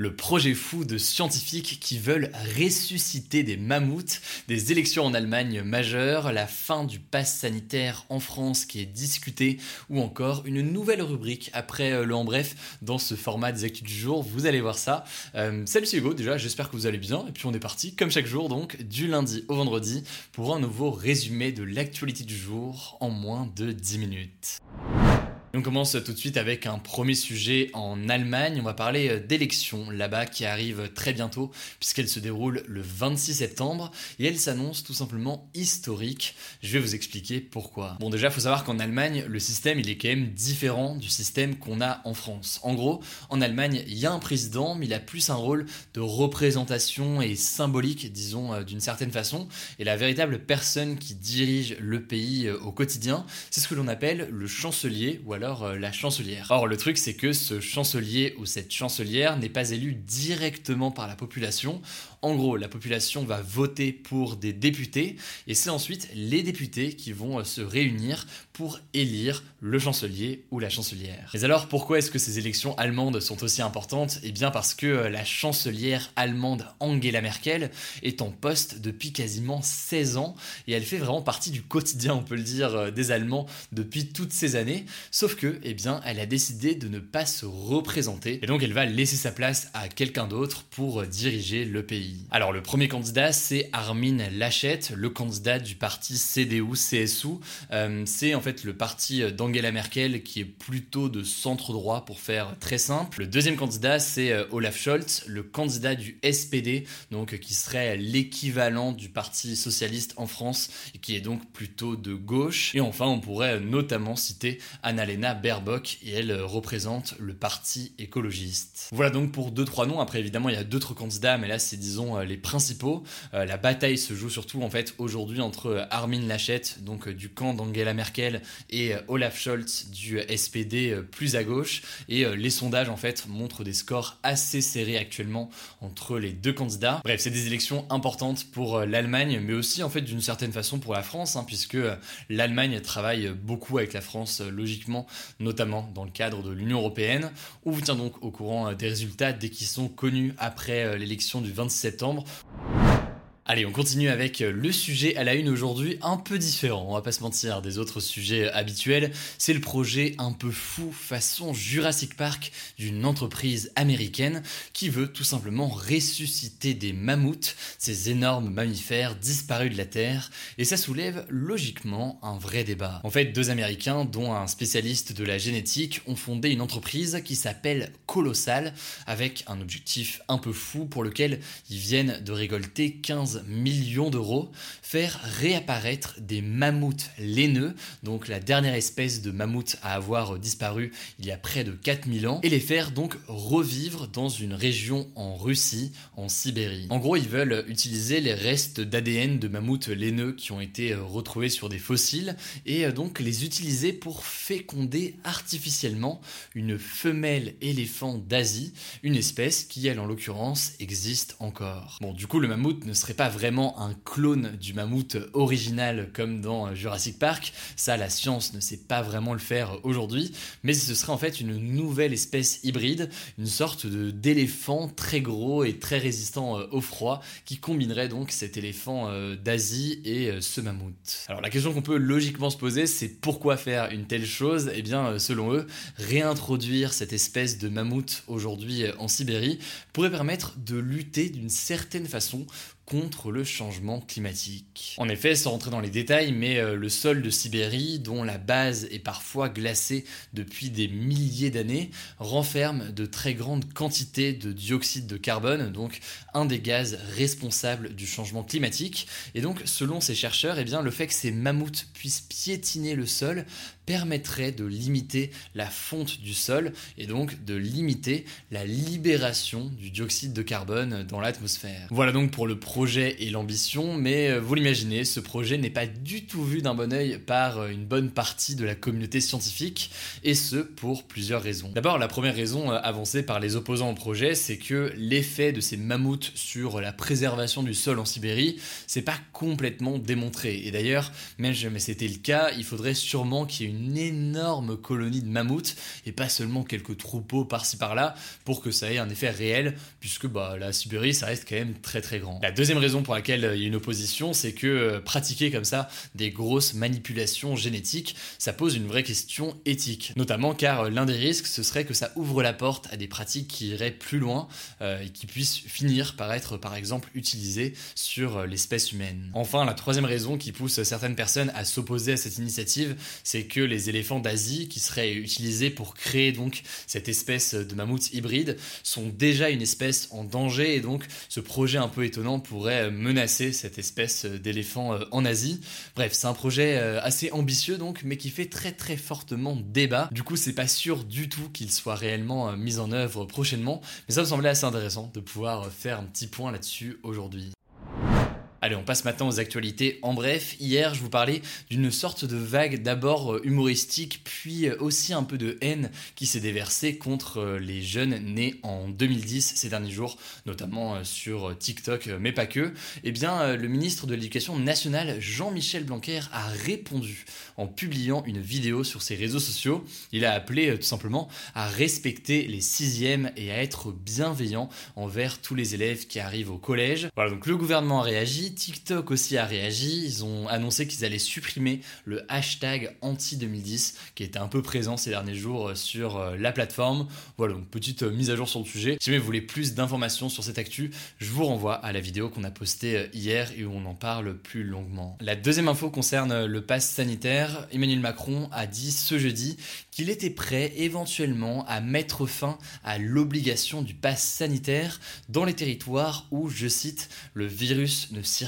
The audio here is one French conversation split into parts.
Le projet fou de scientifiques qui veulent ressusciter des mammouths, des élections en Allemagne majeures, la fin du pass sanitaire en France qui est discuté, ou encore une nouvelle rubrique après euh, le en bref dans ce format des actus du jour. Vous allez voir ça. Euh, salut c'est Hugo, déjà j'espère que vous allez bien. Et puis on est parti, comme chaque jour, donc du lundi au vendredi, pour un nouveau résumé de l'actualité du jour en moins de 10 minutes. On commence tout de suite avec un premier sujet en Allemagne. On va parler euh, d'élections là-bas qui arrivent très bientôt puisqu'elles se déroulent le 26 septembre et elles s'annoncent tout simplement historiques. Je vais vous expliquer pourquoi. Bon déjà, il faut savoir qu'en Allemagne, le système est quand même différent du système qu'on a en France. En gros, en Allemagne, il y a un président mais il a plus un rôle de représentation et symbolique, disons euh, d'une certaine façon. Et la véritable personne qui dirige le pays euh, au quotidien, c'est ce que l'on appelle le chancelier ou euh, la chancelière. Or, le truc, c'est que ce chancelier ou cette chancelière n'est pas élu directement par la population. En gros, la population va voter pour des députés et c'est ensuite les députés qui vont euh, se réunir pour élire le chancelier ou la chancelière. Mais alors, pourquoi est-ce que ces élections allemandes sont aussi importantes? Eh bien parce que euh, la chancelière allemande Angela Merkel est en poste depuis quasiment 16 ans et elle fait vraiment partie du quotidien, on peut le dire, des Allemands depuis toutes ces années. Sauf que, eh bien, elle a décidé de ne pas se représenter et donc elle va laisser sa place à quelqu'un d'autre pour diriger le pays. Alors le premier candidat, c'est Armin Laschet, le candidat du parti CDU-CSU. Euh, c'est en fait le parti d'Angela Merkel qui est plutôt de centre droit pour faire très simple. Le deuxième candidat, c'est euh, Olaf Scholz, le candidat du SPD, donc qui serait l'équivalent du parti socialiste en France et qui est donc plutôt de gauche. Et enfin, on pourrait notamment citer Annalena Baerbock et elle représente le parti écologiste. Voilà donc pour deux trois noms. Après évidemment il y a d'autres candidats, mais là c'est disons euh, les principaux. Euh, la bataille se joue surtout en fait aujourd'hui entre euh, Armin Laschet, donc du camp d'Angela Merkel, et Olaf Scholz du SPD plus à gauche. Et les sondages en fait montrent des scores assez serrés actuellement entre les deux candidats. Bref, c'est des élections importantes pour l'Allemagne, mais aussi en fait d'une certaine façon pour la France, hein, puisque l'Allemagne travaille beaucoup avec la France logiquement, notamment dans le cadre de l'Union européenne. On vous tient donc au courant des résultats dès qu'ils sont connus après l'élection du 26 septembre. Allez, on continue avec le sujet à la une aujourd'hui, un peu différent, on va pas se mentir, des autres sujets habituels. C'est le projet un peu fou façon Jurassic Park d'une entreprise américaine qui veut tout simplement ressusciter des mammouths, ces énormes mammifères disparus de la Terre, et ça soulève logiquement un vrai débat. En fait, deux Américains, dont un spécialiste de la génétique, ont fondé une entreprise qui s'appelle Colossal, avec un objectif un peu fou pour lequel ils viennent de récolter 15 millions d'euros, faire réapparaître des mammouths laineux, donc la dernière espèce de mammouth à avoir disparu il y a près de 4000 ans, et les faire donc revivre dans une région en Russie, en Sibérie. En gros, ils veulent utiliser les restes d'ADN de mammouths laineux qui ont été retrouvés sur des fossiles, et donc les utiliser pour féconder artificiellement une femelle éléphant d'Asie, une espèce qui, elle en l'occurrence, existe encore. Bon, du coup, le mammouth ne serait pas vraiment un clone du mammouth original comme dans Jurassic Park. Ça, la science ne sait pas vraiment le faire aujourd'hui, mais ce serait en fait une nouvelle espèce hybride, une sorte d'éléphant très gros et très résistant euh, au froid qui combinerait donc cet éléphant euh, d'Asie et euh, ce mammouth. Alors la question qu'on peut logiquement se poser, c'est pourquoi faire une telle chose? Eh bien, selon eux, réintroduire cette espèce de mammouth aujourd'hui en Sibérie pourrait permettre de lutter d'une certaine façon contre le changement climatique. En effet, sans rentrer dans les détails, mais euh, le sol de Sibérie, dont la base est parfois glacée depuis des milliers d'années, renferme de très grandes quantités de dioxyde de carbone, donc un des gaz responsables du changement climatique. Et donc, selon ces chercheurs, eh bien, le fait que ces mammouths puissent piétiner le sol permettrait de limiter la fonte du sol et donc de limiter la libération du dioxyde de carbone dans l'atmosphère. Voilà donc pour le projet et l'ambition, mais euh, vous l'imaginez, ce projet n'est pas du tout vu d'un bon oeil par euh, une bonne partie de la communauté scientifique, et ce pour plusieurs raisons. D'abord, la première raison euh, avancée par les opposants au projet, c'est que l'effet de ces mammouths sur la préservation du sol en Sibérie, c'est pas complètement démontré. Et d'ailleurs, même si c'était le cas, il faudrait sûrement qu'il y ait une énorme colonie de mammouths et pas seulement quelques troupeaux par-ci par-là pour que ça ait un effet réel puisque bah, la Sibérie ça reste quand même très très grand. La deuxième raison pour laquelle euh, il y a une opposition c'est que euh, pratiquer comme ça des grosses manipulations génétiques ça pose une vraie question éthique notamment car euh, l'un des risques ce serait que ça ouvre la porte à des pratiques qui iraient plus loin et qui puissent finir par être par exemple utilisées sur l'espèce humaine. Enfin la troisième raison qui pousse certaines personnes à s'opposer à cette initiative c'est que les éléphants d'Asie qui seraient utilisés pour créer donc cette espèce de mammouth hybride sont déjà une espèce en danger et donc ce projet un peu étonnant menacer cette espèce d'éléphant euh, en Asie. Bref, c'est un projet euh, assez ambitieux donc mais qui fait très très fortement débat. Du coup, c'est pas sûr du tout qu'il soit réellement euh, mis en œuvre prochainement, mais ça me semblait assez intéressant de pouvoir faire un petit point là-dessus aujourd'hui. Allez, on passe maintenant aux actualités. En bref, hier, je vous parlais d'une sorte de vague d'abord euh, humoristique, puis euh, aussi un peu de haine qui s'est déversée contre euh, les jeunes nés en 2010 ces derniers jours, notamment sur TikTok, mais pas que. Eh bien, le ministre de l'Éducation nationale, Jean-Michel Blanquer, a répondu en publiant une vidéo sur ses réseaux sociaux. Il a appelé tout simplement à respecter les sixièmes et à être bienveillant envers tous les élèves qui arrivent au collège. Voilà, donc le gouvernement a réagi TikTok aussi a réagi. Ils ont annoncé qu'ils allaient supprimer le hashtag anti-2010 qui était un peu présent ces derniers jours euh, sur euh, la plateforme. Voilà, donc petite euh, mise à jour sur le sujet. Si vous voulez plus d'informations sur cette actu, je vous renvoie à la vidéo qu'on a postée hier et où on en parle plus longuement. La deuxième info concerne le pass sanitaire. Emmanuel Macron a dit ce jeudi qu'il était prêt éventuellement à mettre fin à l'obligation du pass sanitaire dans les territoires où, je cite, le virus ne circule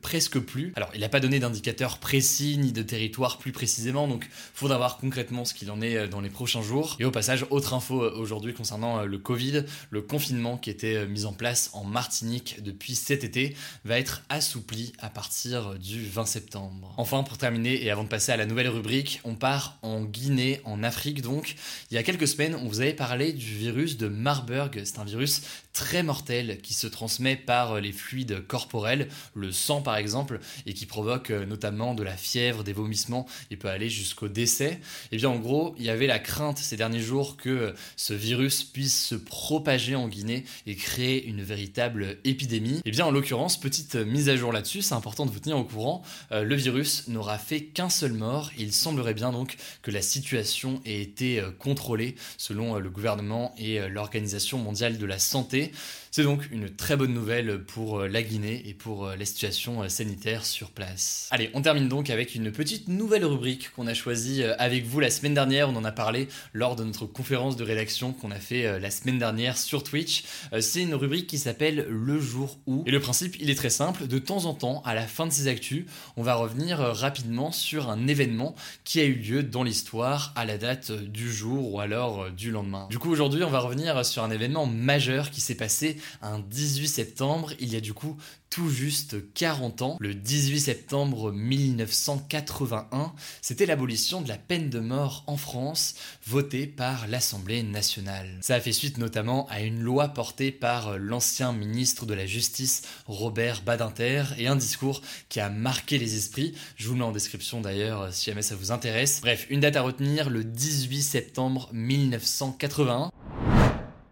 presque plus. Alors, il n'a pas donné d'indicateur précis ni de territoire plus précisément, donc faudra voir concrètement ce qu'il en est euh, dans les prochains jours. Et au passage, autre info euh, aujourd'hui concernant euh, le Covid, le confinement qui était mis en place en Martinique depuis cet été va être assoupli à partir du 20 septembre. Enfin, pour terminer et avant de passer à la nouvelle rubrique, on part en Guinée, en Afrique donc. Il y a quelques semaines, on vous avait parlé du virus de Marburg. C'est un virus très mortel qui se transmet par les fluides corporels, le sang par exemple, et qui provoque euh, notamment de la fièvre, des vomissements, il peut aller jusqu'au décès. Et eh bien en gros, il y avait la crainte ces derniers jours que euh, ce virus puisse se propager en Guinée et créer une véritable épidémie. Et eh bien en l'occurrence, petite mise à jour là-dessus, c'est important de vous tenir au courant, euh, le virus n'aura fait qu'un seul mort, il semblerait bien donc que la situation ait été contrôlée selon le gouvernement et l'Organisation mondiale de la santé. C'est donc une très bonne nouvelle pour euh, la Guinée et pour euh, la situation euh, sanitaire sur place. Allez, on termine donc avec une petite nouvelle rubrique qu'on a choisie avec vous la semaine dernière. On en a parlé lors de notre conférence de rédaction qu'on a fait la semaine dernière sur Twitch. C'est une rubrique qui s'appelle Le jour où. Et le principe, il est très simple. De temps en temps, à la fin de ces actus, on va revenir rapidement sur un événement qui a eu lieu dans l'histoire à la date du jour ou alors du lendemain. Du coup, aujourd'hui, on va revenir sur un événement majeur qui s'est passé un 18 septembre, il y a du coup tout juste 40 ans, le 18 septembre 1981, c'était l'abolition de la peine de mort en France, votée par l'Assemblée nationale. Ça a fait suite notamment à une loi portée par l'ancien ministre de la Justice Robert Badinter et un discours qui a marqué les esprits. Je vous le mets en description d'ailleurs si jamais ça vous intéresse. Bref, une date à retenir, le 18 septembre 1981.